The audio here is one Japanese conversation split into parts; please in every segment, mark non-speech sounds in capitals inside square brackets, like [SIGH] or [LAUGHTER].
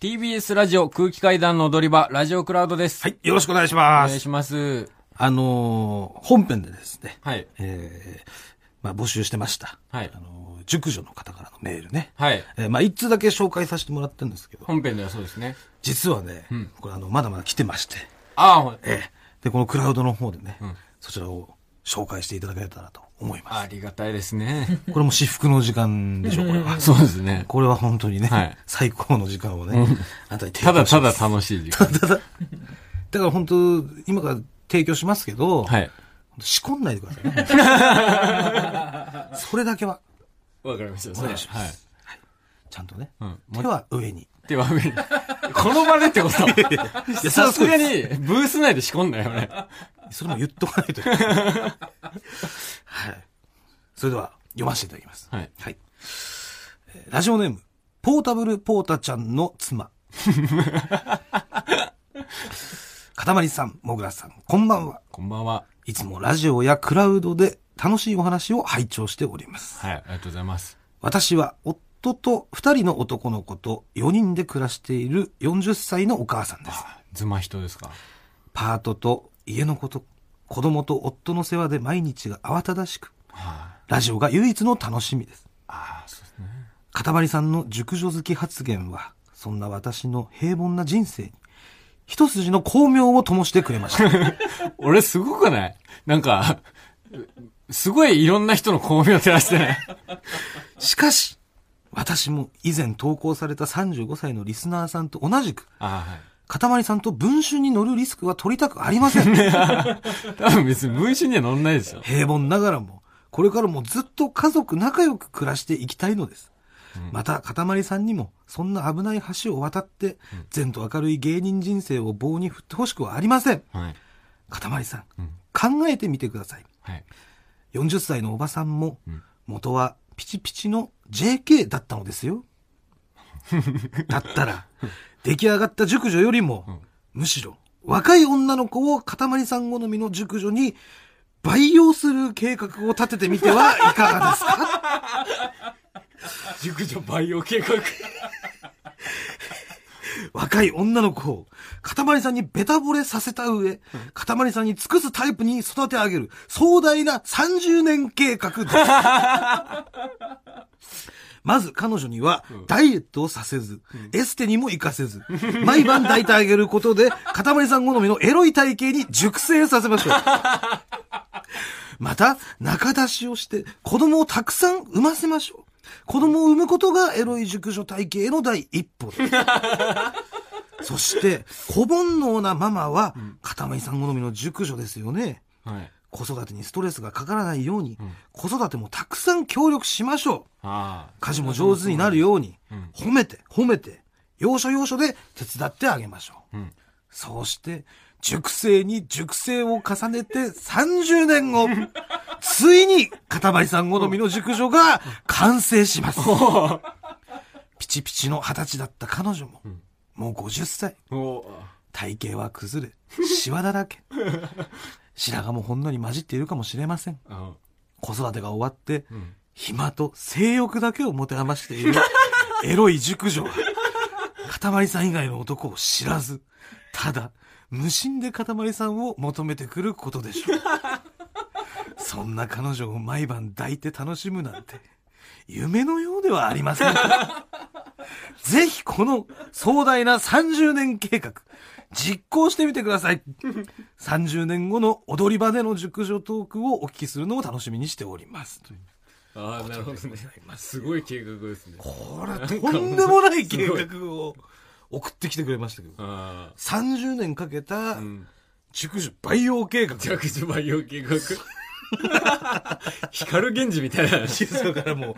TBS ラジオ空気階段の踊り場、ラジオクラウドです。はい、よろしくお願いしおます。願いします。あのー本編でですね、はい。えーまあ募集してました。はいあのー熟女の方からのメールね。はい。えーまあ一通だけ紹介させてもらってるんですけど、本編ではそうですね。実はね、んこれあの、まだまだ来てまして、ああ、ほんえーで、このクラウドの方でね、んそちらを紹介していただけたらと思いまありがたいですね。す。これも至福の時間でしょ、これは。[LAUGHS] そうですね。これは本当にね、はい最高の時間をね、あなたに提ただた供しますだ楽しい時間。ただ、だから本当、今から提供しますけど、はい。仕込んないでくださいね。[LAUGHS] それだけは、わかりました。お願いしますはい。ちゃんとね。うん。手は上に。手は上に。この場でってこと？やさすがに、ブース内で仕込んだよね。それも言っとかないと。はい。それでは、読ませていただきます。はい。はい。えーラジオネーム、ポータブルポータちゃんの妻。[LAUGHS] かたまりさん、もぐらさん、こんばんは。こんばんは。いつもラジオやクラウドで楽しいお話を拝聴しております。はい。ありがとうございます。私は夫と二人の男の子と4人で暮らしている40歳のお母さんです。あズマ人ですか？パートと家のこと、子供と夫の世話で毎日が慌ただしく、はい。ラジオが唯一の楽しみです。ああ、そうですね。かたまりさんの熟女好き発言は、そんな私の平凡な人生に、一筋の光明を灯してくれました。[LAUGHS] 俺すごくない？なんか、すごいいろんな人の巧妙を照らしてない？しかし、私も以前投稿された35歳のリスナーさんと同じく、ああ、はい。かたまりさんと文春に乗るリスクは取りたくありません。[LAUGHS] 多分別に文春には乗んないですよ。平凡ながらも、これからもずっと家族仲良く暮らしていきたいのです。また、かたまりさんにも、そんな危ない橋を渡って、善と明るい芸人人生を棒に振ってほしくはありません。はい。かたまりさん、うん考えてみてください。はい。40歳のおばさんもうん、元はピチピチの JK だったのですよ。[LAUGHS] だったら、出来上がった熟女よりも、むしろ、若い女の子をかたまりさん好みの熟女に培養する計画を立ててみてはいかがですか？[LAUGHS] 熟女培養計画。[LAUGHS] 若い女の子を、かたまりさんにベタ惚れさせた上、かたまりさんに尽くすタイプに育て上げる壮大な30年計画です。[LAUGHS] まず彼女には、ダイエットをさせず、エステにも行かせず、毎晩抱いてあげることで、[LAUGHS] かたまりさん好みのエロい体型に熟成させましょう。[LAUGHS] また、中出しをして、子供をたくさん産ませましょう。子供を産むことがエロい熟女体系への第一歩。[LAUGHS] そして、小煩悩なママは、片目さん好みの熟女ですよね。はい。子育てにストレスがかからないように、子育てもたくさん協力しましょう。家事も上手になるようにうん、褒めて、褒めて、要所要所で手伝ってあげましょう。うん。そうして、熟成に熟成を重ねて30年後、ついに、かたまりさん好みの熟女が完成します。ピチピチの二十歳だった彼女も、もう50歳。お体型は崩れ、シワだらけ。白髪もほんのり混じっているかもしれません。あ子育てが終わって、ん暇と性欲だけを持て余している [LAUGHS] エロい熟女は、かたまりさん以外の男を知らず、ただ、無心でかたまりさんを求めてくることでしょう。[LAUGHS] そんな彼女を毎晩抱いて楽しむなんて、夢のようではありませんか。[LAUGHS] ぜひこの壮大な30年計画、実行してみてください。30年後の踊り場での熟女トークをお聞きするのを楽しみにしております。あー、なるほどね。すごい計画ですね。これ、とんでもない計画を送ってきてくれましたけど、あ30年かけた。熟女培養計画。着地培養計画？[LAUGHS] 光源氏みたいな。だからもう、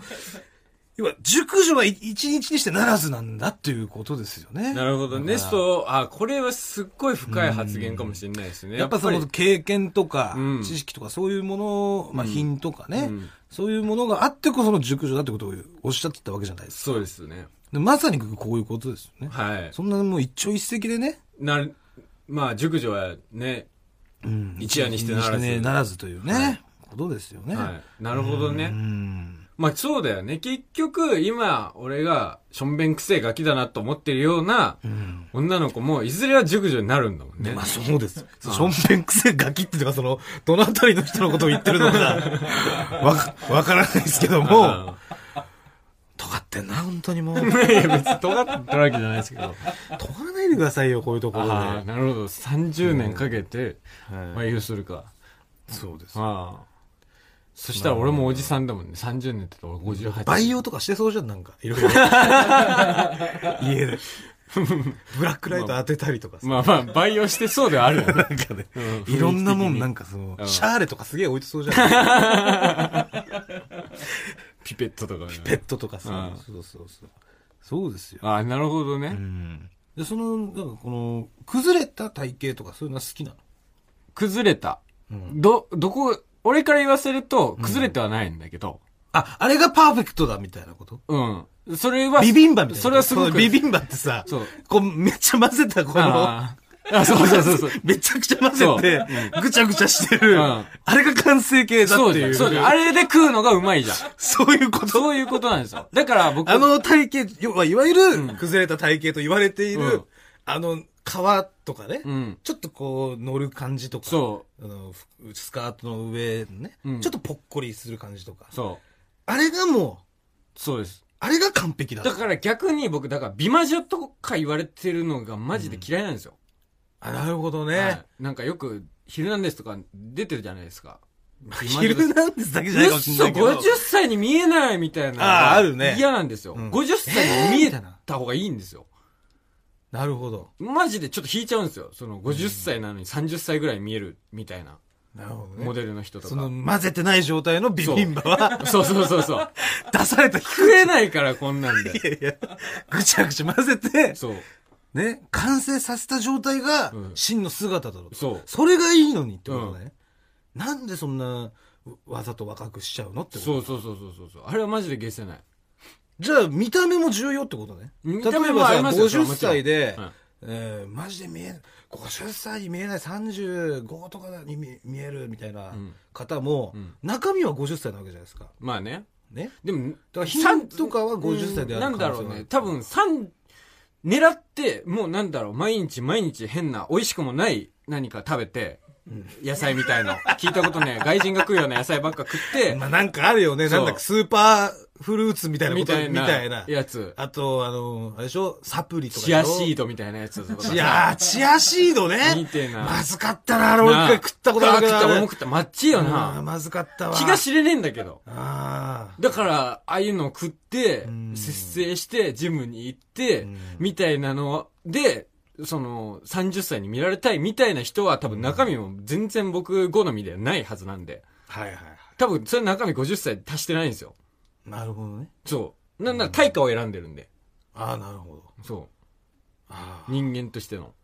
要は、熟女は一日にしてならずなんだっていうことですよね。なるほどね。そう、あ、これはすっごい深い発言かもしれないですね。やっぱその経験とかうん知識とかそういうもの、まあ品とかね、うんそういうものがあってこその熟女だってことをおっしゃってたわけじゃないですか。そうですね。でまさにこういうことですよね。はい。そんなもう一朝一夕でね、な、まあ、熟女はね、うん一夜にしてならず一夜にしてならずというね、ことですよね。はい。なるほどうね。ん。まあそうだよね。結局、今、俺が、しょんべんくせえガキだなと思ってるような、うん。女の子も、いずれは熟女になるんだもんね。まあそうです。ションベンクセガキっていうか、その、どのあたりの人のことを言ってるのか、[LAUGHS] わか、わからないですけども、尖ってんな、本当にもう。うん。いや、別に尖ってるわけじゃないですけど。尖らないでくださいよ、こういうところで。ああ、なるほど。30年かけて、はい培養するか。そうです。ああ。そしたら俺もおじさんだもんね。30年って言ったら俺58。培養とかしてそうじゃん、なんか。いろいろ。[LAUGHS] 家で。ブラックライト当てたりとかさ。まあまあ、培養してそうではあるよね。[LAUGHS] なんかね、うんいろんなもんなんか。かその、うんシャーレとかすげえ置いてそうじゃん。[LAUGHS] ピペットとかね。ペットとかさうん。そうそうそう。そうですよ。ああ、なるほどうね。ん。で、その、なんかこの、崩れた体型とかそういうのは好きなの？崩れた。うん。ど、どこ、俺から言わせると、崩れてはないんだけど、あ、あれがパーフェクトだみたいなこと？うん。それは、ビビンバみたいな。それはすごくビビンバってさ、そう。こう、めっちゃ混ぜた、この、あそうそうそうそう。[LAUGHS] めちゃくちゃ混ぜてそ、ぐちゃぐちゃしてる、うんあれが完成形だっていう。そう。そう。あれで食うのがうまいじゃん。そういうこと？そういうことなんですよ。だから僕、あの体型、要はいわゆるん崩れた体型と言われている、うんあの、皮とかね、うん。ちょっとこう乗る感じとか、そあのふスカートの上ね、うんちょっとぽっこりする感じとかう。、そあれがもう、う。そうです。あれが完璧だ。だから逆に僕、だから美魔女とか言われてるのがマジで嫌いなんですよ。あ、なるほどね。はいなんかよく、ヒルナンデスとか出てるじゃないですか。[LAUGHS] ヒルナンデスだけじゃないかもしれないけど。うっそ50歳に見えないみたいなあーあるね嫌なんですよ。うん50歳に見えみた方がいいんですよ。なるほど。マジでちょっと引いちゃうんですよ。その50歳なのに30歳ぐらい見えるみたいななるほどね。モデルの人とそのか。混ぜてない状態のビビンバは、そうそうそうそう。[LAUGHS] 出された食えないからこんなんで。いやいや、ぐちゃぐちゃ混ぜて、そう。ね、完成させた状態がうん真の姿だろうと。そう。それがいいのにってことね。なんでそんなわざと若くしちゃうのってこと？そうそうそうそうそうそう。あれはマジで消せない。じゃあ見た目も重要ってことね。見た目もありますよそれは50もちろん歳で、はいえーマジで見え、50歳に見えない35とかに見見えるみたいなうん方も、うん中身は50歳なわけじゃないですか。まあね。ね。でも、だから品とかは50歳であるなんだろ可能性があるうね。多分、三、狙って、もうなんだろう、毎日毎日変な、美味しくもない何か食べて、野菜みたいの。聞いたことね、外人が食うような野菜ばっか食って、まあなんかあるよね。なんだかスーパーフルーツみたいなことみたいなみたいな。やつ。あと、あの、あれでしょサプリとかチアシード。ドみたいなやつ。いやー、チアシードね。みたいな。まずかったな、あれ俺一回食ったことあるけど。あ食った、俺も食った。まっちいよな。まずかったわ。気が知れねえんだけど。ああ。だから、ああいうのを食ってうん、節制して、ジムに行ってうん、みたいなので、その、30歳に見られたいみたいな人は多分中身も全然僕好みではないはずなんで。はいはいはい。多分それ中身50歳足してないんですよ。なるほどね。そう。なんなら対価を選んでるんで。ああ、なるほど。そああう。。人間としての。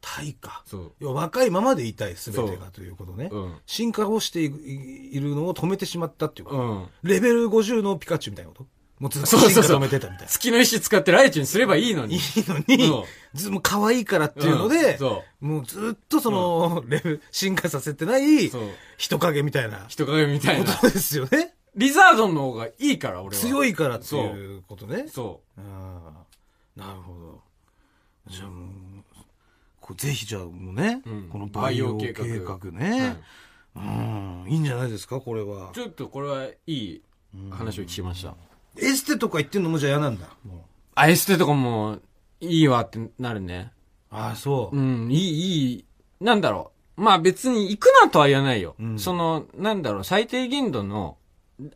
対価。そう。若いままでいたい、すべてがということね。うん。進化をしていいるのを止めてしまったっていうこと。うん。レベル50のピカチュウみたいなこと？もうずっとそうそうそう止めてたみたいな。月の石使ってライチュにすればいいのに。いいのにそ、ずもう可愛いからっていうのうんで、そもうずっとその、レベル、進化させてなう。いそう。人影みたいな人影みたいな。ことですよね。リザードンの方がいいから、俺は。強いからっていうことね。そああ、なるほど。じゃあもう、こうぜひじゃあもうね、うんこの培養計画培養計画ね、う。うん、いいんじゃないですか、これは。ちょっとこれはいい話を聞きました。エステとか言ってんのもじゃあ嫌なんだ。もあ、エステとかもいいわってなるね。うああ、そう。うん、いい、いい。なんだろう。まあ別に行くなとは言わないよ。うんその、なんだろう、最低限度の、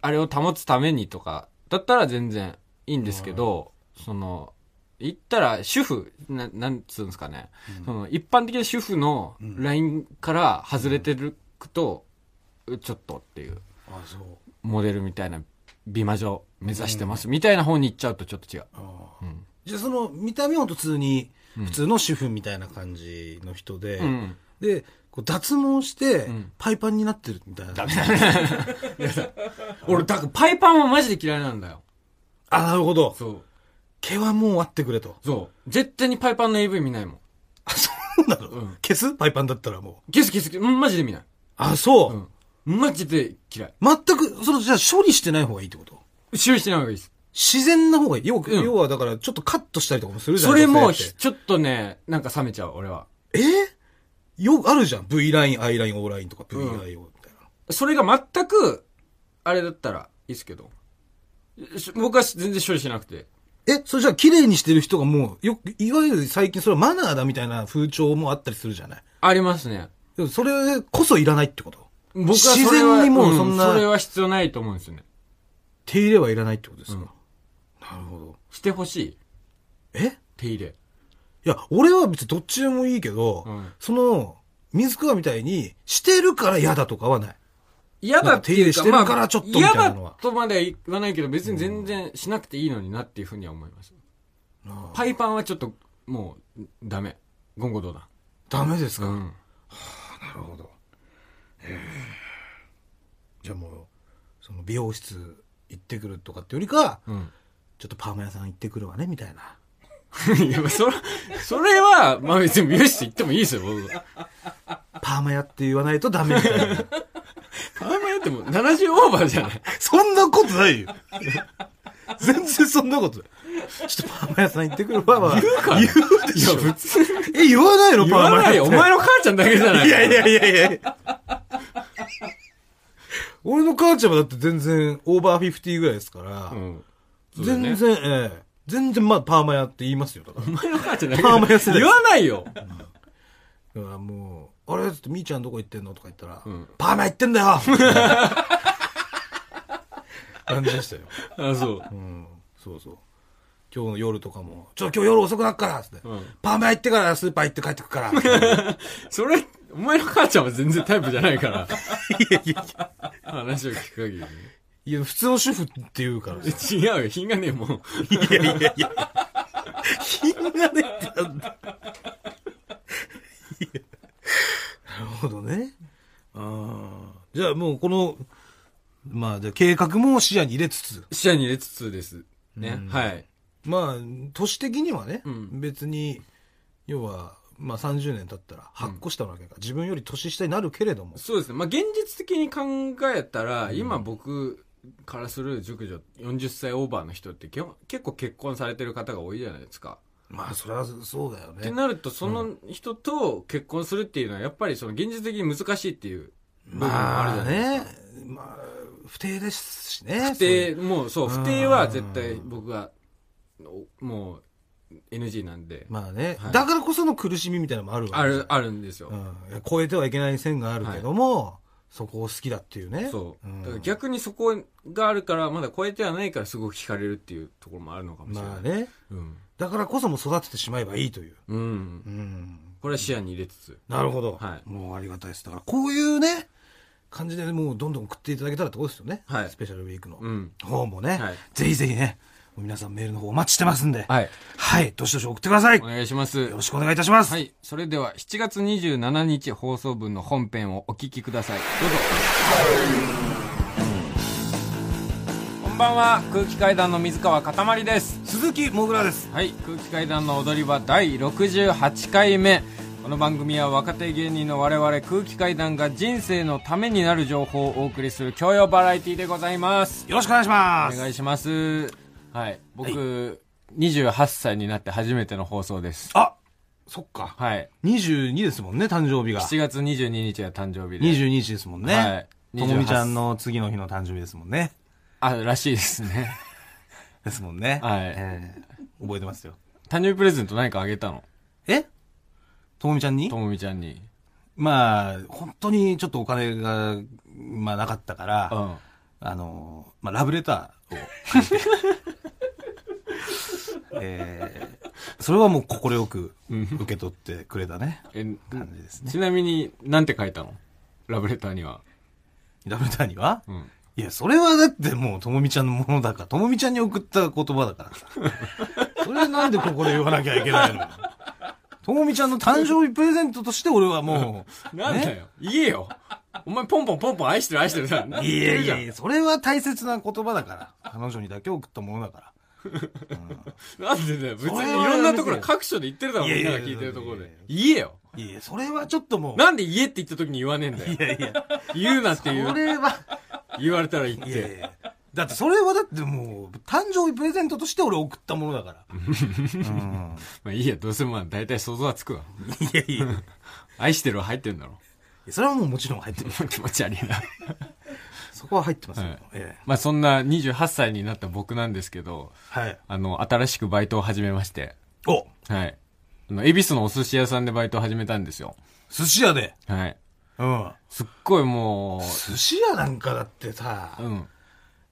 あれを保つためにとか、だったら全然いいんですけど、その、言ったら主婦、ななんつうんですかね。その、一般的な主婦のうんラインから外れてると、ちょっとっていう、ああ、そう。モデルみたいな美魔女目指してますみたいな方に行っちゃうとちょっと違う。うん。じゃあその、見た目は普通に、うん普通の主婦みたいな感じの人で、うん。で、脱毛してうん、パイパンになってるみたいな。ダメだ [LAUGHS] ね。俺、だからパイパンはマジで嫌いなんだよ。あ、なるほど。そう。毛はもうあってくれと。そう。絶対にパイパンの AV 見ないもん。あ、そうなの、うん消す？パイパンだったらもう。消す消すマジで見ない。あ、そう。うん。マジで嫌い。全く、その、じゃあ処理してない方がいいってこと？修理しない方がいいです。自然な方がいい？要,、うん要はだから、ちょっとカットしたりとかもするじゃん。それも、女性ってちょっとね、なんか冷めちゃう、俺は。えよ、あるじゃん。V ライン、I ライン、O ラインとか V ラインみたいな。それが全く、あれだったらいいですけど。し僕は全然処理しなくて。え、それじゃあ綺麗にしてる人がもう、よく、いわゆる最近それはマナーだみたいな風潮もあったりするじゃない？ありますね。でもそれこそいらないってこと？僕は自然にもうそんなそれは必要ないと思うんですよね。手入れはいらないってことですか、なるほど。してほしい。え？手入れ。いや、俺は別にどっちでもいいけど、うんその、水川みたいに、してるから嫌だとかはない。嫌だっていうか、か手入れしてるからちょっとみたいなのは嫌だとまでは言わないけど、別に全然しなくていいのになっていうふうには思います。パイパンはちょっと、もう、ダメ。言語道だ。ダメですか、うん。なるほど。じゃあもう、その美容室行ってくるとかってよりか、うん。ちょっとパーマ屋さん行ってくるわね、みたいな。[LAUGHS] いや、それ、それは、まあ別に美容室行ってもいいですよ、僕は。パーマ屋って言わないとダメみたいな。パーマやっても70オーバーじゃない。そんなことないよ。全然そんなことない。[LAUGHS] ちょっとパーマ屋さん行ってくるわ、まあ、言うか言うでしょ。普通、え、言わないの言わないよ。お前の。の母ちゃんだけじゃない。いやいやいやいや俺の母ちゃんはだって全然オーバー50ぐらいですから、うん。ね全然、ええ全然まあパーマ屋って言いますよ。だからお前の母ちゃんだけパーマや世代言わないよ。だからもう、あれつって、みーちゃんどこ行ってんのとか言ったら、んパーマ行ってんだよ [LAUGHS] 感じでしたよ。あ、そう。うん、そうそう。今日の夜とかも、ちょ、今日夜遅くなっからつって、うんパーマ行ってからスーパー行って帰ってくから。[LAUGHS] それ、お前の母ちゃんは全然タイプじゃないから。いやいやいや、話を聞く限りね。いや、普通の主婦って言うからさ。違うよ、品がねえもん。いやいやいや。品がねってなんだ。いやなるほどね。ああ。じゃあもうこの、まあ、じゃあ計画も視野に入れつつ、視野に入れつつです。ね。うんはい。まあ、都市的にはね、うん別に、要は、まあ30年経ったら8個下なわけか、自分より年下になるけれども、そうですね。まあ、現実的に考えたら、今僕からする熟女、40歳オーバーの人って基本結構結婚されてる方が多いじゃないですか。まあそれはそうだよってね。なると、その人と結婚するっていうのは、やっぱりその現実的に難しいっていう部分もあるじゃないですか。まあね、まあ、不定ですしね。不定、もうそう、うん不定は絶対僕は、おもう NG なんで、まあね、はいだからこその苦しみみたいなのもあるわけある、あるんですよ。うん、超えてはいけない線があるけども、そこを好きだっていうね。そう。んだから逆にそこがあるから、まだ超えてはないからすごく惹かれるっていうところもあるのかもしれない。まあね。うん。だからこそもう育ててしまえばいいという。うん。うん。これは視野に入れつつ。なるほど。はいもうありがたいです。だからこういうね、感じでもうどんどん送っていただけたらってことですよね。はいスペシャルウィークのうん。方もね。はいぜひぜひね、皆さんメールの方お待ちしてますんで。はい。はい。どしどし送ってください。お願いします。よろしくお願いいたします。はい。それでは、7月27日放送分の本編をお聞きください。どうぞ。こんばんは、空気階段の水川かたまりです。鈴木もぐらです。はい、空気階段の踊り場第68回目。この番組は若手芸人の我々空気階段が人生のためになる情報をお送りする教養バラエティでございます。よろしくお願いしまおす。願いします。はい、僕、28歳になって初めての放送です。あ、そっか。はい。22ですもんね、誕生日が。7月22日が誕生日で。22日ですもんね。はいともみちゃんの次の日の誕生日ですもんね。あ、らしいですね。[LAUGHS] ですもんね。はいえー覚えてますよ。誕生日プレゼント何かあげたの？え？ともみちゃんに？ともみちゃんに。まあ、本当にちょっとお金が、まあなかったから、うん。あの、まあラブレターを書いて、[LAUGHS] えーそれはもう快く受け取ってくれたね、え、感じですね。ちなみに、なんて書いたの？ラブレターには。ラブレターには？うん。いや、それはだってもうともみちゃんのものだから、ともみちゃんに送った言葉だからさ。それはなんでここで言わなきゃいけないの？ともみちゃんの誕生日プレゼントとして俺はもう、[LAUGHS] なんだよ。言えよ。お前ポンポンポンポン愛してる愛してるさ。いやいやいや。や、それは大切な言葉だから。彼女にだけ送ったものだから。なんでだよ。別にいろんなところ各所で言ってるだろ、みんなが聞いてるところでや。言えよ。いやいや、それはちょっともう。なんで言えって言った時に言わねえんだよ。いやいや、言うなってそ言う、れは、言われたら言っいやいて。や、だってそれはだってもう、誕生日プレゼントとして俺送ったものだから。うん。まあいいや、どうせまあ大体想像はつくわ。いやいやいや。愛してるは入ってんだろ。それはもうもちろん入ってる。[LAUGHS] 気持ち悪いな。そこは入ってますよ。はいええまあそんな28歳になった僕なんですけど、はい。あの、新しくバイトを始めまして、おはい。あの、恵比寿のお寿司屋さんでバイトを始めたんですよ。寿司屋で？はい。うん。すっごいも寿司屋なんかだってさう、、うん。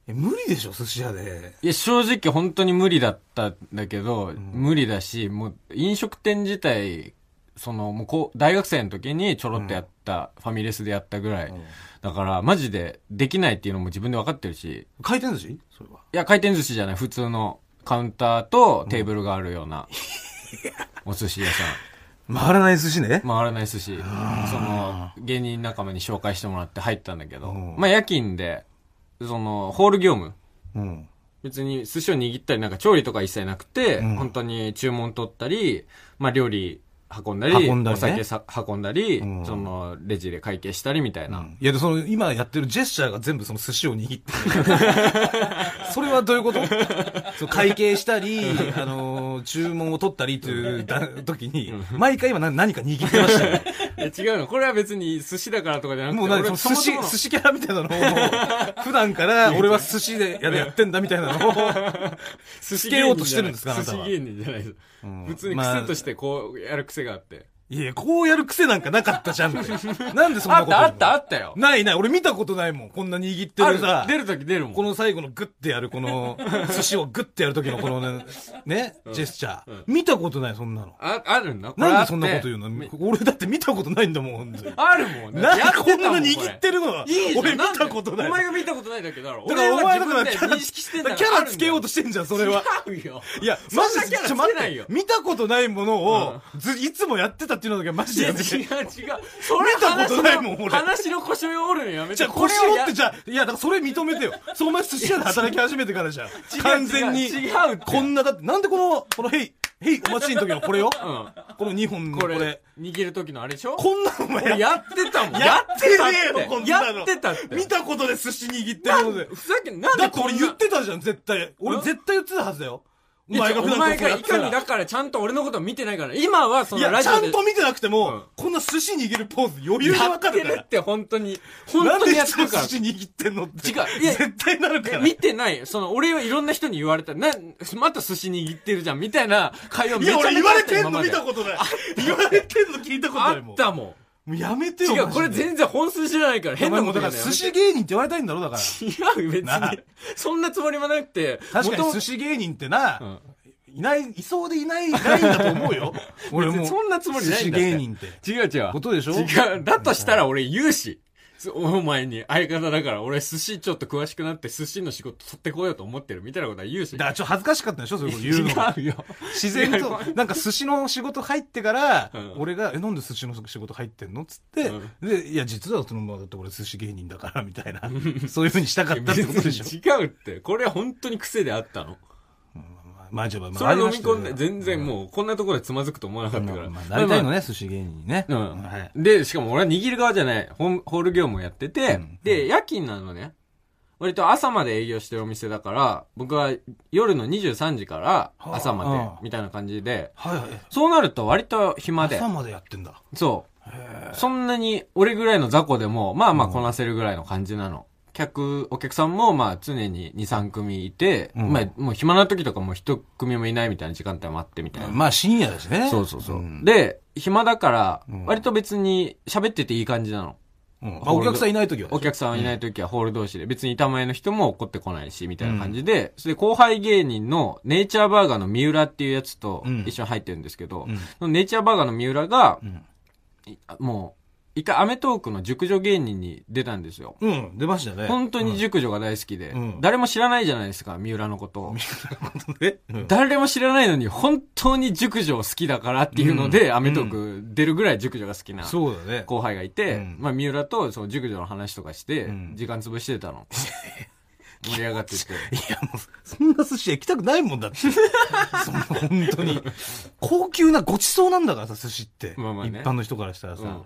え無理でしょ、寿司屋で。いや、正直本当に無理だったんだけど、無理だし、もう飲食店自体、その、もうこう、大学生の時にちょろっとやった、ファミレスでやったぐらい。だから、マジでできないっていうのも自分で分かってるし、回転寿司？それは。いや、回転寿司じゃない、普通のカウンターとテーブルがあるような、[LAUGHS] お寿司屋さん。回らない寿司ね。回らない寿司。その、芸人仲間に紹介してもらって入ったんだけど、うんまあ夜勤で、その、ホール業務。うん。別に寿司を握ったりなんか調理とか一切なくて、うん本当に注文取ったり、まあ料理運んだり、運んだりねお酒さ運んだり、うんそのレジで会計したりみたいな。いや、で、その、今やってるジェスチャーが全部その寿司を握ってる。[LAUGHS] それはどういうこと？[LAUGHS] そう会計したり、あのー注文を取ったりというだ時に、毎回今何何か握ってましたよね。違うの。これは別に寿司だからとかじゃなくて、もう何俺その寿司寿司キャラみたいなのを、[LAUGHS] 普段から俺は寿司でややってんだみたいなのを、[LAUGHS] 寿つけようとしてるんですかあなたは寿司芸人じゃないです。うん普通にまあ癖としてこうやる癖があって。いや、こうやる癖なんかなかったじゃんって。なんでそんなことあったあったあったよ。ないない、俺見たことないもん。こんな握ってあるさる。出るとき出るもん。この最後のグッてやる、この、[LAUGHS] 寿司をグッてやる時のこのね、ね、ジェスチャー。見たことない、そんなの。あ、あるんだ。なんでそんなこと言うの？め俺だって見たことないんだもん。あるもん。なんこんな握ってるのはいい俺見たことない。お前が見たことないだけだろ。だからお前だからキャラ認識してんだキャラつけようとしてんじゃん、それは。違うよ。いや、マジで、ちょ待っつけないよて。見たことないものを、ず、いつもやってたっていうのだけはマジでやめて。違う違う。それ見たことないもん俺話の腰を折るのやめて。じゃあ、腰折って、じゃあ、いや、だからそれ認めてよ。そう、お前寿司屋で働き始めてからじゃん。[LAUGHS] 完全に。違うこんな、だって、なんでこの、この、ヘイ、ヘイ、お待ちの時のこれよ。うん。この2本のこれ。これ、握る時のあれでしょ？こんなのお前俺やってたもん。やってねえよ、こんなの。やってたって。見たことで寿司握ってるので。ふざけん、なんだって俺言ってたじゃん、絶対。俺うん？絶対言ってたはずだよ。おいや前が普段お前がいからにだからちゃんと俺のこと見てないから。今はそいや、のラジオで。ちゃんと見てなくても、うんこんな寿司握るポーズ余裕でやわかるからってるっ。て本当に。本当にやってるから。寿司握ってんのって。違ういや絶対なるから。え見てない。その、俺はいろんな人に言われた。な、また寿司握ってるじゃん、みたいな会話いや、めちゃめちゃ俺言われてんの見たことない。言われてんの聞いたことあないもん。ったももうやめてん。よ。違う、これ全然本数知らないから変なこと言うのやめて寿司芸人って言われたいんだろだから。違うよ、別なに。そんなつもりもなくて。確かに寿司芸人ってな、うんいない、いそうでいないラインだと思うよ。俺も。そんなつもりないんだ芸人って。違う違う。ことでしょ？違う。だとしたら俺言うし。そお前に相方だから俺寿司ちょっと詳しくなって寿司の仕事取ってこようと思ってるみたいなことは言うし。だからちょっと恥ずかしかったでしょ？そういうこと言うのが。違うよ。自然となんか寿司の仕事入ってから、うん俺が、え、なんで寿司の仕事入ってんの？つって、で、いや、実はそのままだって俺寿司芸人だから、みたいな。[LAUGHS] そういう風にしたかったってことでしょ？[LAUGHS] 違うって。これは本当に癖であったの。まあ、じゃあ、まあ、それ飲み込んで、全然もうこんなところでつまずくと思わなかったから。まあ、なりたいのね、寿司芸人にね。うんはい。で、しかも俺は握る側じゃない。ホール業務をやってて、うんで、夜勤なのね。割と朝まで営業してるお店だから、僕は夜の23時から朝まではあ、みたいな感じで、はいはい。そうなると割と暇で朝、までやってんだ。そう。そんなに俺ぐらいの雑魚でも、まあまあこなせるぐらいの感じなの。客、お客さんもまあ常に2、3組いて、うんまあもう暇な時とかも一組もいないみたいな時間帯もあってみたいな。まあ、深夜だしね。そうそうそう。んで、暇だからうん、割と別に喋ってていい感じなの。うんまあ、お客さんいない時は。お客さんいない時はホール同士で、別に板前の人も怒ってこないし、みたいな感じで、それで後輩芸人のネイチャーバーガーの三浦っていうやつとうん一緒に入ってるんですけど、ネイチャーバーガーの三浦が、もう、一回アメトークの熟女芸人に出たんですよ。うん、出ましたね。本当に熟女が大好きで、うん誰も知らないじゃないですか、三浦のことを。えうん誰も知らないのに、本当に熟女を好きだからっていうので、うんアメトーク出るぐらい熟女が好きなそうだね。後輩がいて、うんまあ、三浦とその熟女の話とかしてうん、時間潰してたの。[LAUGHS] 盛り上がってて。いや、もう、そんな寿司屋行きたくないもんだって。[LAUGHS] そんな、本当に。[LAUGHS] 高級なごちそうなんだからさ、寿司って。まあまあね一般の人からしたらさ。うん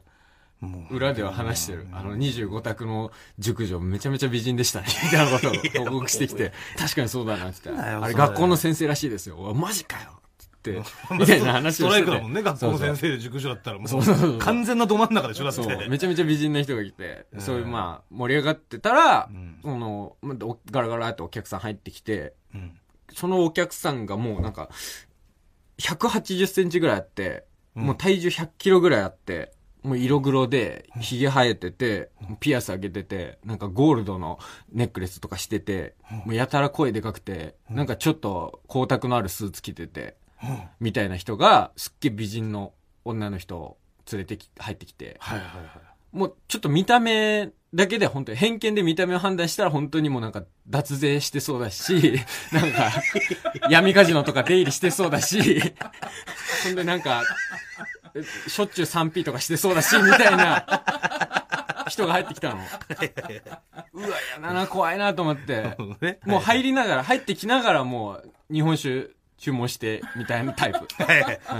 裏では話してる。あの、25択の熟女、めちゃめちゃ美人でしたね。[LAUGHS] みたいなことを報告してきて、確かにそうだな、って。言って。あれ、学校の先生らしいですよ。うわマジかよ。って [LAUGHS] みたいな話ストをしてて。ライクだもんね、学校の先生で塾女だったらもそうそうそうう、完全など真ん中でしょ、だって。めちゃめちゃ美人な人が来て、うん。そういう、まあ、盛り上がってたらう、ん。その、ガラガラってお客さん入ってきて、うん。そのお客さんがもうなんか、180センチぐらいあって、うん。もう体重100キロぐらいあって、もう色黒で、髭生えてて、ピアス開けてて、なんかゴールドのネックレスとかしてて、もうやたら声でかくて、なんかちょっと光沢のあるスーツ着てて、うんみたいな人が、すっげえ美人の女の人を連れてき、入ってきて、はいはいはい。もうちょっと見た目だけで本当に偏見で見た目を判断したら本当にもうなんか脱税してそうだし、[LAUGHS] なんか闇カジノとか出入りしてそうだし、[LAUGHS] ほんでなんか、えしょっちゅう 3P とかしてそうだし、みたいな [LAUGHS] 人が入ってきたの。うわ、やだな、怖いなと思って。ねもう入りながら、入ってきながらもう日本酒注文してみたいなタイプ。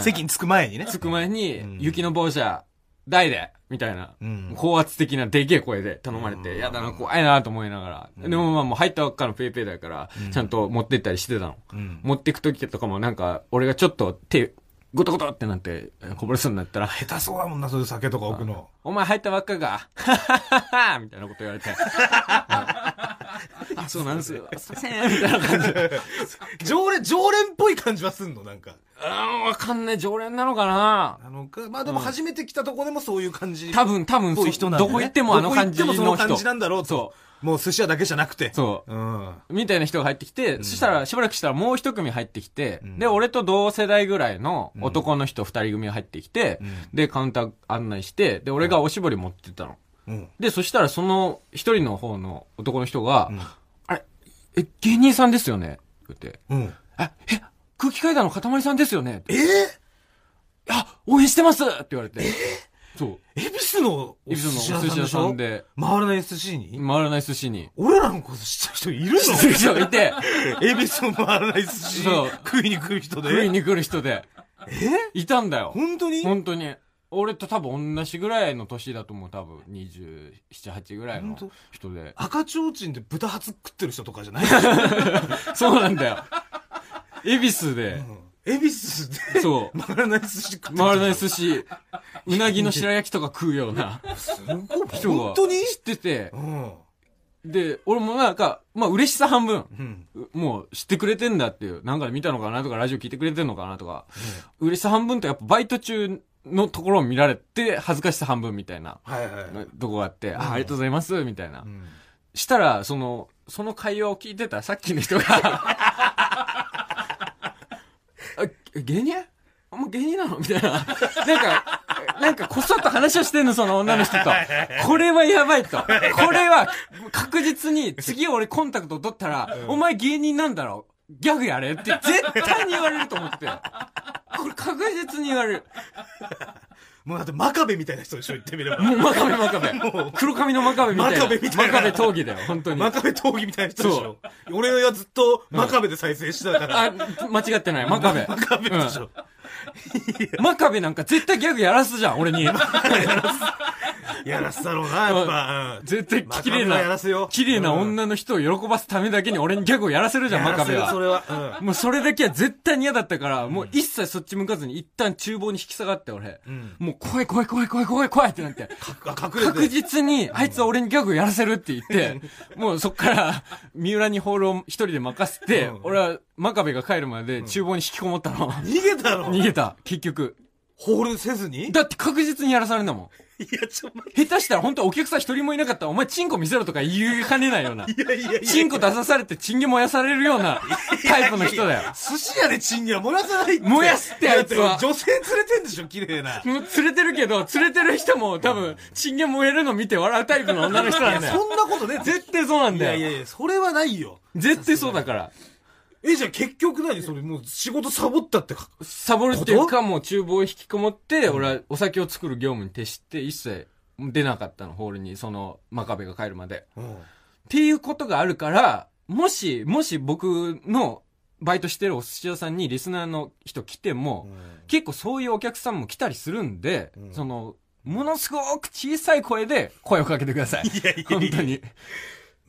席に着く前にね。着く前にうん、雪の坊者、大でみたいな。うん高圧的なでけえ声で頼まれて、やだな、怖いなと思いながら。でもまあもう入ったばっかのペイペイだから、ちゃんと持ってったりしてたの。うん持ってく時とかもなんか、俺がちょっと手、ゴトゴトってなって、こぼれそうになったら、下手そうだもんな、そういう酒とか置くの。お前入ったばっかが、ははははみたいなこと言われて。あ、そうなんですよ。[LAUGHS] すいません、みたいな感じで。常連、常連っぽい感じはすんの、なんか。あーわかんない、常連なのかな？なのか、まあでも初めて来たとこでもそういう感じ。多分、多分、ぽい人なんだねどこ行ってもあの感じの人。どこ行ってもその感じなんだろうと。そもう寿司屋だけじゃなくて。そう。うん。みたいな人が入ってきて、そしたら、しばらくしたらもう一組入ってきて、んで、俺と同世代ぐらいの男の人二人組が入ってきて、うんで、カウンター案内して、で、俺がおしぼり持ってったの。うん。で、そしたらその一人の方の男の人が、え、芸人さんですよね？って。言って、うん。あ、え、空気階段のかたまりさんですよね？えー？あ、応援してます！って言われて。そう。恵比寿のお寿司屋屋さんでしょ？さんで、回らない寿司に？回らない寿司に。俺らのこと知った人いる知ってる人がいて、の [LAUGHS] 恵比寿の回らない寿司食いに来る人で？食いに来る人で、え？いたんだよ。本当に？本当に。俺と多分同じぐらいの年だと思う。多分。27、8ぐらいの本人で。赤ちょうちんで豚ハツ食ってる人とかじゃない？[LAUGHS] そうなんだよ。恵比寿で、うん。恵比寿でそう。回らない寿司食ってる回らない寿司、うなぎの白焼きとか食うような。すごい。人が。本当に？知ってて。う、ん。で、俺もなんか、まあ嬉しさ半分、うん。もう知ってくれてんだっていう、なんかで見たのかなとか、ラジオ聞いてくれてんのかなとか、嬉しさ半分とやっぱバイト中のところを見られて、恥ずかしさ半分みたいな、はいはいはい。とこがあって、あ、ありがとうございます、みたいなう。んしたら、その、その会話を聞いてたさっきの人が、[LAUGHS] あ芸人？あもう芸人なの？みたいな。なんか、なんかこそっと話をしてんの、その女の人と。これはやばいと。これは確実に次俺コンタクト取ったら、お前芸人なんだろギャグやれって絶対に言われると思って。これ確実に言われる。もうだって真壁みたいな人でしょ、言ってみれば。もう真壁真壁。黒髪の真壁みたいな。真壁みたいな真壁闘技だよ、本当に。真壁闘技みたいな人でしょ。俺はずっと真壁で再生してたから。あ、間違ってない。真壁。真壁でしょ。[LAUGHS] 真壁なんか絶対ギャグやらすじゃん、俺に。[LAUGHS] やらせたろうな、やっぱ。[LAUGHS] うん絶対綺麗な、せよ。綺麗な女の人を喜ばすためだけに俺にギャグをやらせるじゃん、真壁そは。れは。もうそれだけは絶対に嫌だったから、もう一切そっち向かずに一旦厨房に引き下がって、俺。うん。もう怖い怖い怖い怖い怖い怖いってなって。あ隠れ確て。実に、あいつは俺にギャグやらせるって言って、もうそっから、三浦にホールを一人で任せてうん、俺は真壁が帰るまで厨房に引きこもったの。逃げたろ逃げた、結局。ホールせずに？いだって確実にやらされんだもん。や、ちょ、待って下手したら本当お客さん一人もいなかったら、お前チンコ見せろとか言いかねないような。いやいやいや。チンコ出さされてチンゲ燃やされるようなタイプの人だよ。寿司屋でチンゲは燃やさないって。燃やすってあいつは女性連れてんでしょ、綺麗な。[LAUGHS] もう連れてるけど、連れてる人も多分、チンゲ燃えるの見て笑うタイプの女の人なんだよ。そんなことね。絶対そうなんいだよ。やいやいや、それはないよ。絶対そうだから。え、じゃあ結局何？それもう仕事サボったってか。サボるっていうか、もう厨房引きこもって、俺はお酒を作る業務に徹して、一切出なかったの、ホールに、その、真壁が帰るまで。うん。っていうことがあるから、もし、もし僕のバイトしてるお寿司屋さんにリスナーの人来ても、結構そういうお客さんも来たりするんで、うんその、ものすごく小さい声で声をかけてください。いやいやいや本当に。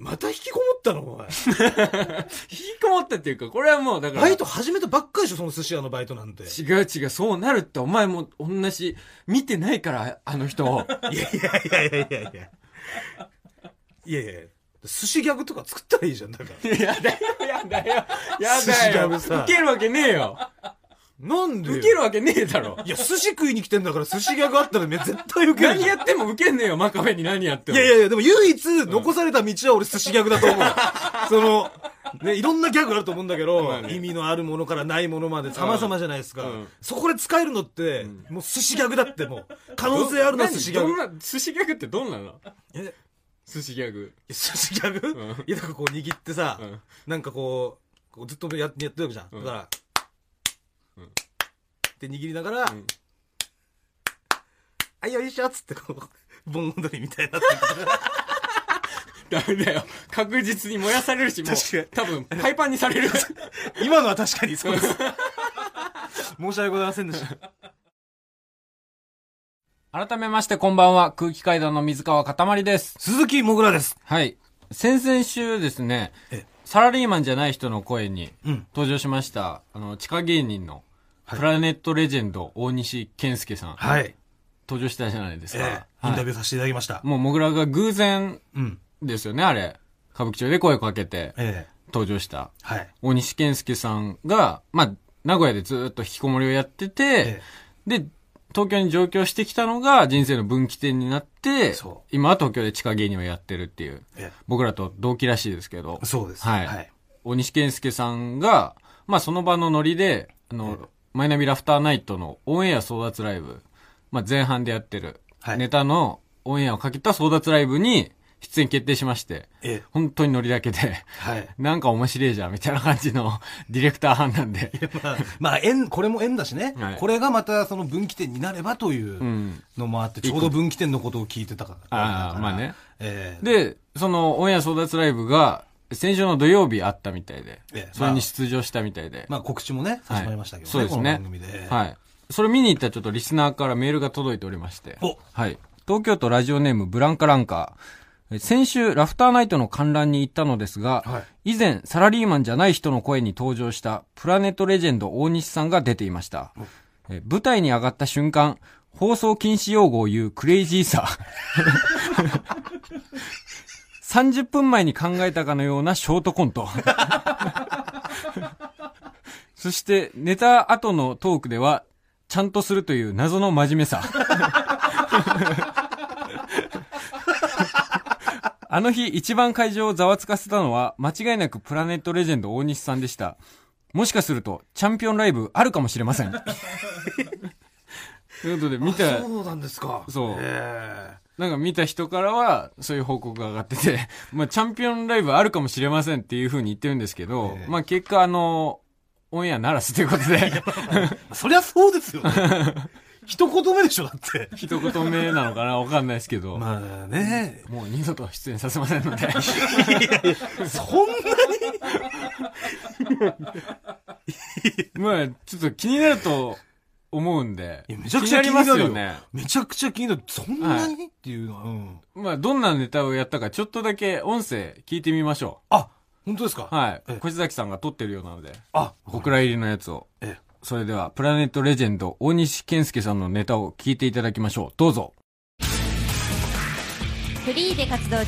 また引きこもったのお前。[LAUGHS] 引きこもったっていうか、これはもうだから。バイト始めたばっかりでしょ、その寿司屋のバイトなんて。違う違う、そうなるって、お前も同じ、見てないから、あの人を。[LAUGHS] いやいやいやいやいやいや。いやいや寿司ギャグとか作ったらいいじゃん、だから。やだよ、やだよ、や寿司ギだよ。ャグさ受けるわけねえよ。なんでよ受けるわけねえだろ。いや、寿司食いに来てんだから寿司ギャグあったらね、絶対受ける何。やっても受けんねえよ、マカフェに何やっても。いやいやいや、でも唯一残された道は俺寿司ギャグだと思う。その、ね、いろんなギャグあると思うんだけど、意味のあるものからないものまで様々じゃないですか。うんそこで使えるのって、もう寿司ギャグだってもう、可能性あるな寿司ギャグ。寿司ギャグってどんなの？え？寿司ギャグ。寿司ギャグ、んいや、なんかこう握ってさ、うんなんかこう、ずっとややってるわけじゃん。うんだから、うんって握りながら、んあいよいしょっつってこう、盆踊りみたいになってるダメだよ。確実に燃やされるし、もう確かに、多分、パイパンにされる。[LAUGHS] 今のは確かにそうです。申し訳ございませんでした。改めまして、こんばんは。空気階段の水川かたまりです。鈴木もぐらです。はい。先々週ですねえ、サラリーマンじゃない人の声にうん。登場しました、あの、地下芸人の、はいプラネットレジェンド大西健介さん、はい。登場したじゃないですえか。えインタビュューさせていただきました。もう、もぐらが偶然うん。ですよね、あれ。歌舞伎町で声をかけてええ登場した。はい。大西健介さんが、まあ、名古屋でずっと引きこもりをやってて、えで、東京に上京してきたのが人生の分岐点になってそう、今は東京で地下芸人をやってるっていう、え僕らと同期らしいですけどえ、そうです。はいはい。大西健介さんが、まあその場のノリで、あの、マイナビラフターナイトのオンエア争奪ライブ、まあ前半でやってる、はいネタのオンエアをかけた争奪ライブに出演決定しまして、ええ本当にノリだけで、はい。[LAUGHS] なんか面白いじゃんみたいな感じの [LAUGHS] ディレクター班なんで、まあ、まあ、縁、これも縁だしね。はいこれがまたその分岐点になればといううんのもあって、ちょうど分岐点のことを聞いてたから。ああまあね。ええで、そのオンエア争奪ライブが、先週の土曜日あったみたいでええ、それに出場したみたいで、まあ告知もね、させてもらいましたけどね。そうですねこの番組で。はい。それ見に行ったらちょっとリスナーからメールが届いておりまして。おはい。東京都ラジオネームブランカランカー。え先週、ラフターナイトの観覧に行ったのですが、は以前、サラリーマンじゃない人の声に登場した、プラネットレジェンド大西さんが出ていました。え舞台に上がった瞬間、放送禁止用語を言うクレイジーさ。[LAUGHS] 30分前に考えたかのようなショートコント。[LAUGHS] そして、ネタ後のトークでは、ちゃんとするという謎の真面目さ。[LAUGHS] あの日一番会場をざわつかせたのは、間違いなくプラネットレジェンド大西さんでした。もしかすると、チャンピオンライブあるかもしれません。[LAUGHS] ということで、見たあ、そうなんですか。そうえなんか見た人からは、そういう報告が上がってて、[LAUGHS] まあ、チャンピオンライブあるかもしれませんっていう風に言ってるんですけど、ええまあ、結果、あの、オンエアならすということで、え [LAUGHS] そりゃそうですよね。[LAUGHS] 一言目でしょ、だって。一言目なのかなわかんないですけど、まあね。もう二度と出演させませんので、そんなまあ、ちょっと気になると思うんで、いやめちゃくちゃ気にまなるよすよね。めちゃくちゃ気になる。そんなに、っていうのは、うん。まあ、どんなネタをやったか、ちょっとだけ音声聞いてみましょあ、本当ですか？う。はいえ。小崎さんが撮ってるようなので、あ、お蔵入りのやつを。ええ。それでは、プラネットレジェンド、大西健介さんのネタを聞いていただきましょう。どうぞ。フリーで活動中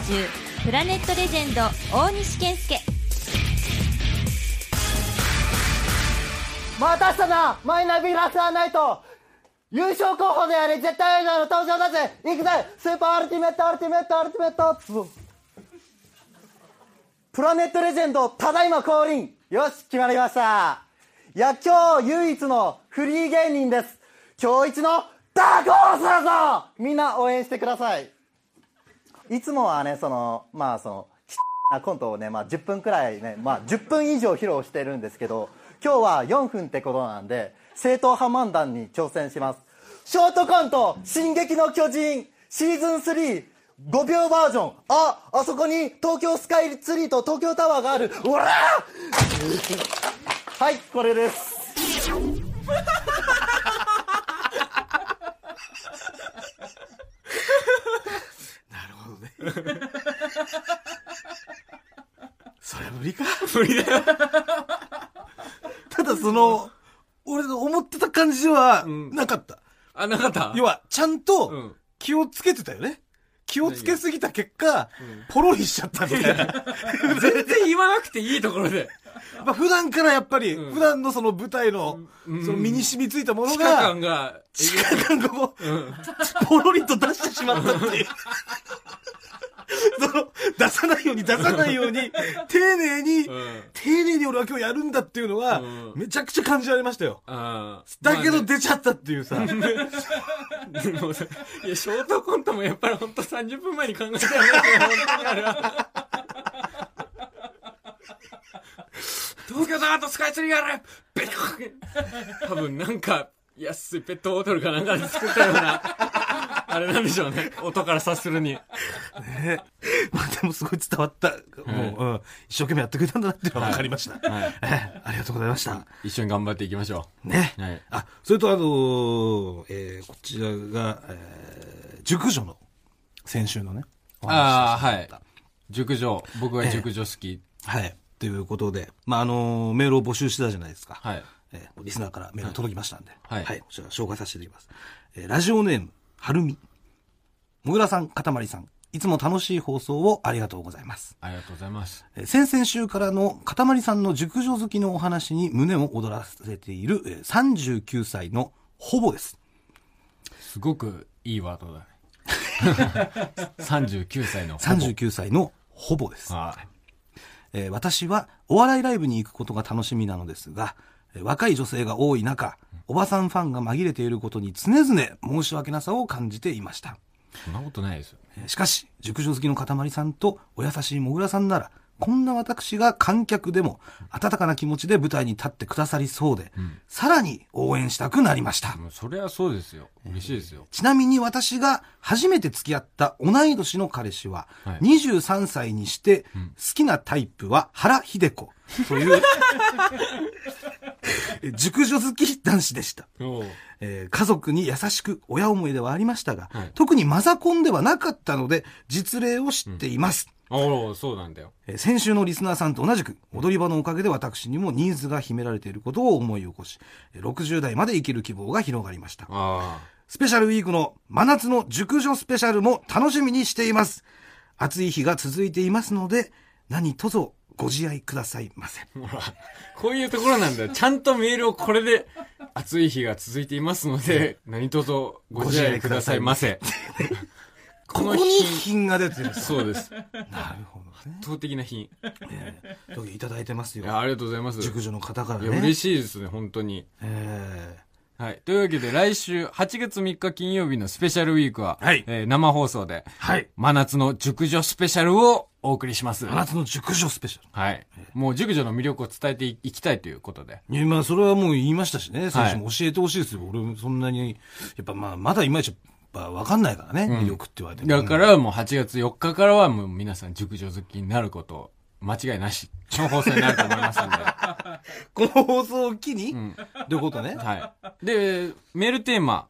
プラネットレジェンド大西健介またしたなマイナビラフターナイト優勝候補であり絶対王者の登場だぜ行くぜスーパーアルティメットアルティメットアルティメットプラネットレジェンドただいま降臨よし決まりましたいや今日唯一のフリー芸人です今日一のダークホースだぞみんな応援してくださいいつもはねそのまあそのなコントをね、まあ、10分くらいね、まあ、10分以上披露してるんですけど今日は4分ってことなんで、正統派漫談に挑戦します。ショートコント、進撃の巨人、シーズン3、5秒バージョン。あ、あそこに東京スカイツリーと東京タワーがある。うわはい、これです。なるほどね。[LAUGHS] それは無理か。無理だよ。その、俺の思ってた感じではうんなかった。あ、なかった？要は、ちゃんうとん。気をつけてたよね。気をつけすぎた結果、ポロリしちゃったみたいな。全然言わなくていいところで。[LAUGHS] まあ普段からやっぱり、うん普段のその舞台の、うんその身に染みついたもの地下が感、が、地下感がこう、うん。ポロリと出してしまったっていう。[LAUGHS] その、出さないように出さないように、丁寧に、うん。丁寧に俺は今日やるんだっていうのは、うんめちゃくちゃ感じられましたよ。だけど出ちゃったっていうさ。[LAUGHS] でもさいや、ショートコントもやっぱりほんと30分前に考えたよね。[LAUGHS] 東京タワーとスカイツリーがある多分なんか、安いペットボトルかなんかで作ったような、あれなんでしょうね。音から察するに。ねまあでもすごい伝わった。もう、うん、一生懸命やってくれたんだなっていうのは分かりました。はい。えありがとうございました。一緒に頑張っていきましょね。う。はい。あ、それとあの、えーこちらが、えー熟女の、先週のね。おああ、話しはい。熟女。僕は熟女好き。はい。ということで、まあ、あのメールを募集してたじゃないですか。はい。えーリスナーからメールが届きましたんで。はいこちら紹介させていただきます。えーラジオネーム、はるみ。もぐらさん、かたまりさん。いつも楽しい放送をありがとうございます。ありがとうございます。えー先々週からのかたまりさんの熟女好きのお話に胸を躍らせている、えー39歳のほぼです。すごくいいワードだね。[LAUGHS] 39歳のほぼ。39歳のほぼです。あえー私はお笑いライブに行くことが楽しみなのですが、えー若い女性が多い中、おばさんファンが紛れていることに常々申し訳なさを感じていました。そんなことないですよ。えーしかし、熟女好きのかたまりさんとお優しいもぐらさんなら、こんな私が観客でも温かな気持ちで舞台に立ってくださりそうで、さらに応援したくなりました。それはそうですよ。嬉しいですよ。ちなみに私が初めて付き合った同い年の彼氏は、はい23歳にして好きなタイプは原秀子という、え [LAUGHS] 熟女好き男子でした。おえー家族に優しく親思いではありましたが、はい特にマザコンではなかったので実例を知っています。おおそうなんだよ。えー先週のリスナーさんと同じく、踊り場のおかげで私にもニーズが秘められていることを思い起こし、えー60代まで生きる希望が広がりました。あスペシャルウィークの真夏の熟女スペシャルも楽しみにしています。暑い日が続いていますので、何卒ご自愛くださいませ。あ。ほら、こういうところなんだよ。ちゃんとメールをこれで、暑い日が続いていますので、何卒ご自愛くださいませ。ここに品が出てる。そうです。なるほどね。圧倒的な品。えーいただいてますよ。ありがとうございます。熟女の方からね。嬉しいですね、本当に。えはい。というわけで、来週、8月3日金曜日のスペシャルウィークは、はいえー生放送で、ーはい。真夏の熟女スペシャルをお送りします。真夏の熟女スペシャル。はい。もう熟女の魅力を伝えていきたいということで。いや、まあ、それはもう言いましたしね。選手も教えてほしいですよ。俺もそんなに、やっぱまあ、まだいまいち、ぱわかんないからね。魅力って言われても。だからもう8月4日からはもう皆さん熟女好きになること、間違いなし。の放送になると思いますんで。この放送を機に、ういうことね？はい。で、メールテーマ、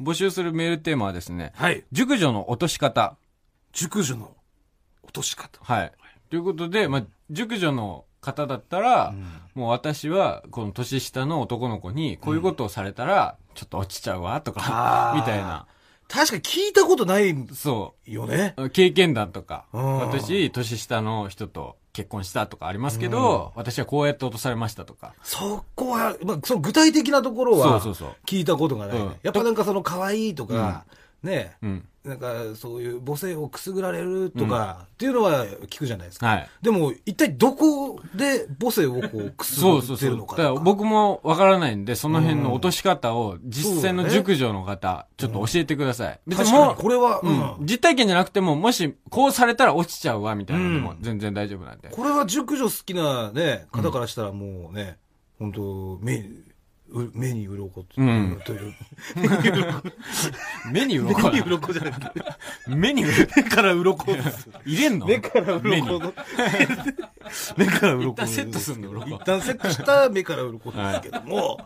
募集するメールテーマはですね、はい。熟女の落とし方。熟女の落とし方。はい。ということで、まあ、熟女の方だったら、もう私は、この年下の男の子に、こういうことをされたら、ちょっと落ちちゃうわ、とかあ、ーみたいな。確かに聞いたことないそよね。う。経験談とか、うん私、年下の人と結婚したとかありますけど、私はこうやって落とされましたとか。そこは、まあ、その具体的なところはそうそうそう、聞いたことがないね。うんやっぱなんかその可愛いとか、ね、うん。なんかそういう母性をくすぐられるとか、っていうのは聞くじゃないですか。はい。でも、一体どこで母性をこうくすぐってそうそうそう。だかるのから。僕もわからないんで、その辺の落とし方を実際の熟女の方、ちょっと教えてください。別確かににもう、これは、ううんん、実体験じゃなくても、もし、こうされたら落ちちゃうわ、みたいなのでもうん全然大丈夫なんで。これは熟女好きなね、方からしたらもうね、本当目に鱗とうんという。目に鱗目には鱗じゃなくて、目に鱗目から鱗です。入れんの？目から鱗の。目から鱗。一旦セットすんの鱗一旦セットした目から鱗ですけども、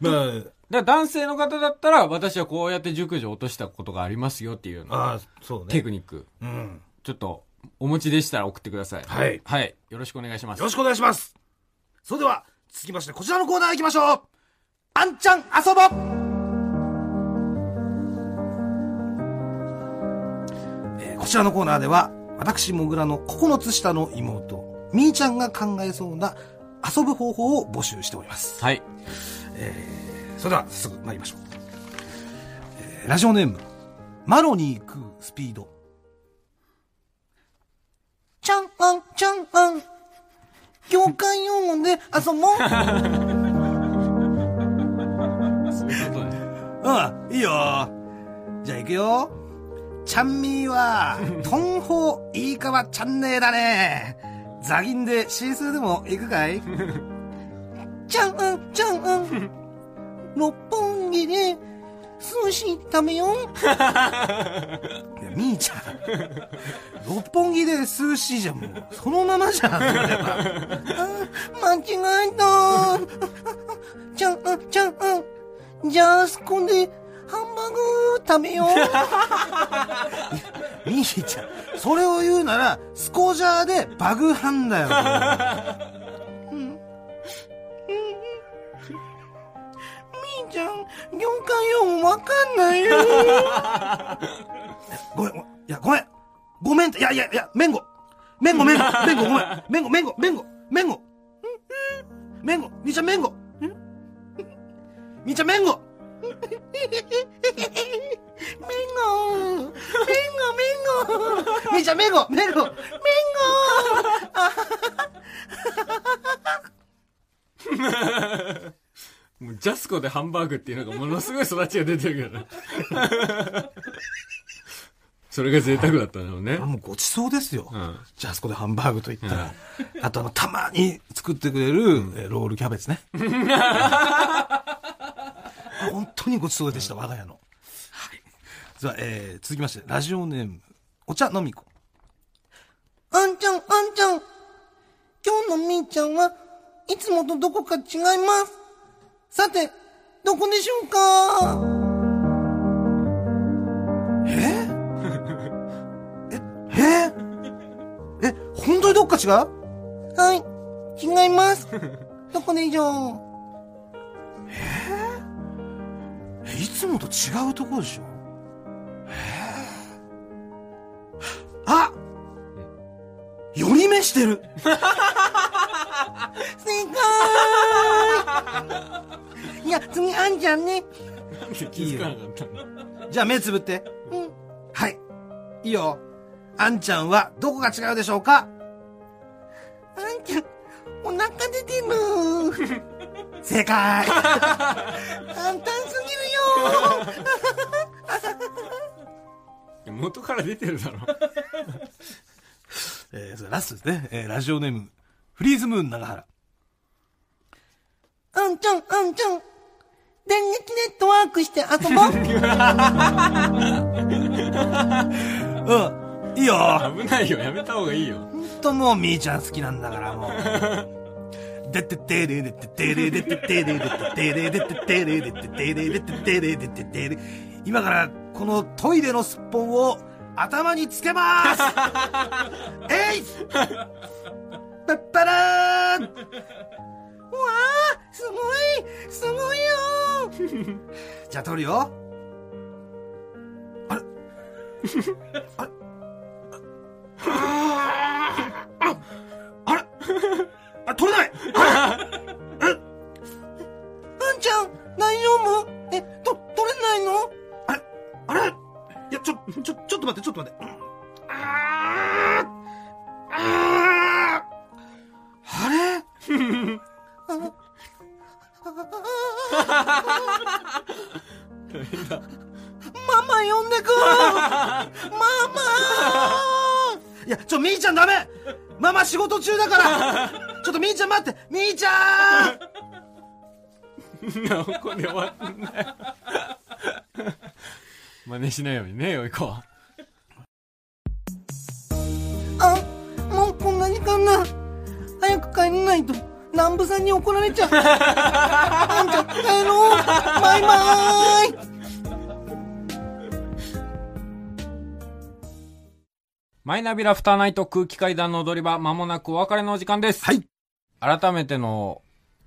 まだから男性の方だったら、私はこうやって熟女落としたことがありますよっていうの。あ、ああ、そうね。テクニック。うん。ちょっと、お持ちでしたら送ってください。はいはい。よろしくお願いします。よろしくお願いします。それでは、続きまして、こちらのコーナー行きましょう。あんちゃん遊ぼえーこちらのコーナーでは、私、もぐらの9つ下の妹、みーちゃんが考えそうな遊ぶ方法を募集しております。はい。それでは、すぐ参りましょう。えーラジオネーム、マロニー食うスピード。ちゃんあん、ちゃんあん。[LAUGHS] 業界用語で遊ぼう [LAUGHS] うん、いいよ。じゃあ行くよ。ちゃんみーは、[LAUGHS] トンホいいかわチャンネルだね。ザギンでシースーでも行くかい？ちゃんあん、ちゃんあん。六本木で、寿司食べよう。いや、みーちゃん。六本木で寿司じゃもう、そのままじゃん。[LAUGHS] 間違えた。ちゃんあん、ちゃんあん。じゃあ、そこで、ハンバーグ食べよう。[LAUGHS] みーちゃん、それを言うなら、スコジャーでバグハンだよ。うんみーちゃん、業界用語わかんないよ。[LAUGHS] ごめん、ごめんいや、ごめん。ごめんいやいやいや、めんご。めんごめんご、めんごごめん。めんごめんご、めんご、めんご。めんご、みーちゃんめんご。みーちゃんめんご。めんご。めんご、めんご。みーちゃんめんご、めんご、めんご。もうジャスコでハンバーグっていうのがものすごい育ちが出てるけどな。それが贅沢だったんだろうね。もうごちそうですよ。うん。じゃああそこでハンバーグと言ったら、あとあの、たまに作ってくれる、えーロールキャベツね。[LAUGHS] 本当にごちそうでした、我が家の。はい。では、えー、続きまして、ラジオネーム、お茶のみこ。あんちゃん、あんちゃん。今日のみーちゃんはいつもとどこか違います。さて、どこでしょうか？え？[LAUGHS] え？え、本当にどっか違う？はい、違います。[LAUGHS] どこでしょう？え？いつもと違うところでしょえあ寄り目してる正解いや、次、あんちゃんね。気づかなかったんだ。じゃあ目つぶって。うん。はい。いいよ。あんちゃんはどこが違うでしょうか？あんちゃん、お腹出てる。正解。簡単すぎるよ。[LAUGHS] 元から出てるだろ。[LAUGHS] えー、それラストですね。えー、ラジオネーム、フリーズムーン長原。あんちゃん、あんちゃん。電撃ネットワークして遊ぼう。[LAUGHS] うん。いいよ。危ないよ。やめた方がいいよ。ほんともうみーちゃん好きなんだからもう。でててれでててれでててれでててれでててれでててれでててれでててれ今からこのトイレのすっぽんを頭につけますえいパッパラーンわあすごいすごいよじゃあ撮るよあれあれああれあ、取れないなここで終わんだよ。真似しないようにね、よいこは。あ、もうこんな時間だ。早く帰らないと、南部さんに怒られちゃう。あんちゃん、帰ろう。バイバーイ。マイナビラフターナイト空気階段の踊り場、まもなくお別れのお時間です。はい。改めての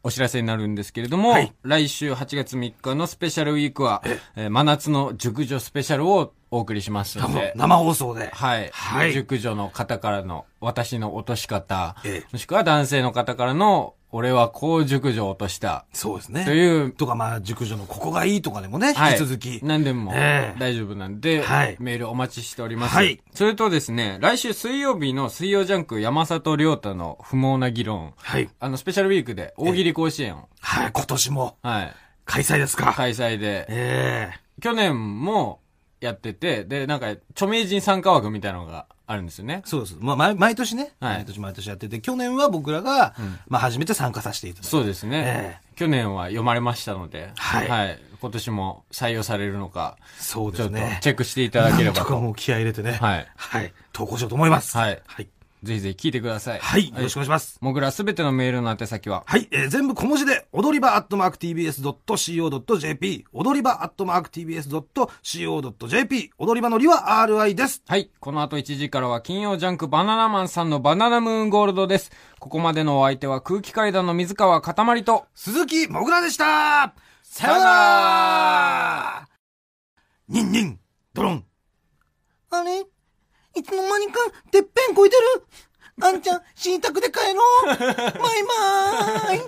お知らせになるんですけれども、はい。来週8月3日のスペシャルウィークは、えー真夏の熟女スペシャルをお送りしますので、生放送で。はい。はい。熟女の方からの私の落とし方、ええ。もしくは男性の方からの俺はこう熟女を落とした、そうですね。という。とか、まあ、熟女のここがいいとかでもね、はい。引き続き。何でもええ。大丈夫なんで、はい。メールお待ちしております。はい。それとですね、来週水曜日の水曜ジャンク山里亮太の不毛な議論、はい。あの、スペシャルウィークで大喜利甲子園を、はい、今年も。はい、開催ですか。開催で、ええ。去年もやってて、で、なんか、著名人参加枠みたいなのがあるんですよね。そうです。まあ、毎毎年ね、はい毎年毎年やってて、去年は僕らが、まあ、初めて参加させていただいて。そうですね、え去年は読まれましたので、はい今年も採用されるのか、そうちょっとですね。チェックしていただければとかもう気合い入れてね。はい。はい。投稿しようと思います。はいはい。ぜひぜひ聞いてください。はい。よろしくお願いします。もぐらすべてのメールの宛先は、はい、えー全部小文字で、踊り場アットマーク TBS.CO.JP、踊り場アットマーク TBS.CO.JP、踊り場のりは RI です。はい。この後1時からは金曜ジャンクバナナマンさんのバナナムーンゴールドです。ここまでのお相手は空気階段の水川かたまりと、鈴木もぐらでしたさよならニンニン、ドロン。あれ？いつの間にか、てっぺんこいてる。あんちゃん、死にたくで帰ろう。バイバーイ。